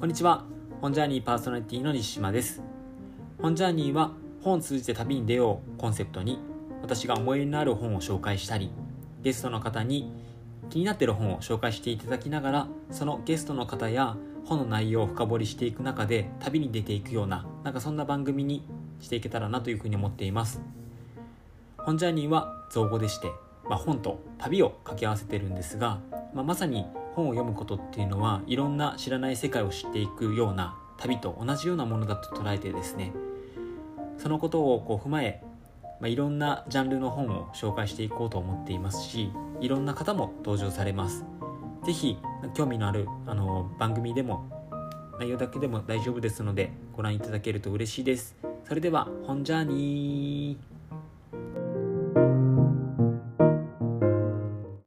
こんにちは。本ジャーニーパーソナリティの西島です。本ジャーニーは本を通じて旅に出ようコンセプトに私が思い入れのある本を紹介したりゲストの方に気になっている本を紹介していただきながらそのゲストの方や本の内容を深掘りしていく中で旅に出ていくようななんかそんな番組にしていけたらなというふうに思っています。本ジャーニーは造語でしてまあ、本と旅を掛け合わせてるんですが、まあ、まさに本を読むことっていうのはいろんな知らない世界を知っていくような旅と同じようなものだと捉えてですねそのことをこう踏まえ、まあ、いろんなジャンルの本を紹介していこうと思っていますしいろんな方も登場されます。是非興味のあるあの番組でも内容だけでも大丈夫ですのでご覧いただけると嬉しいです。それでは本ジャーニー。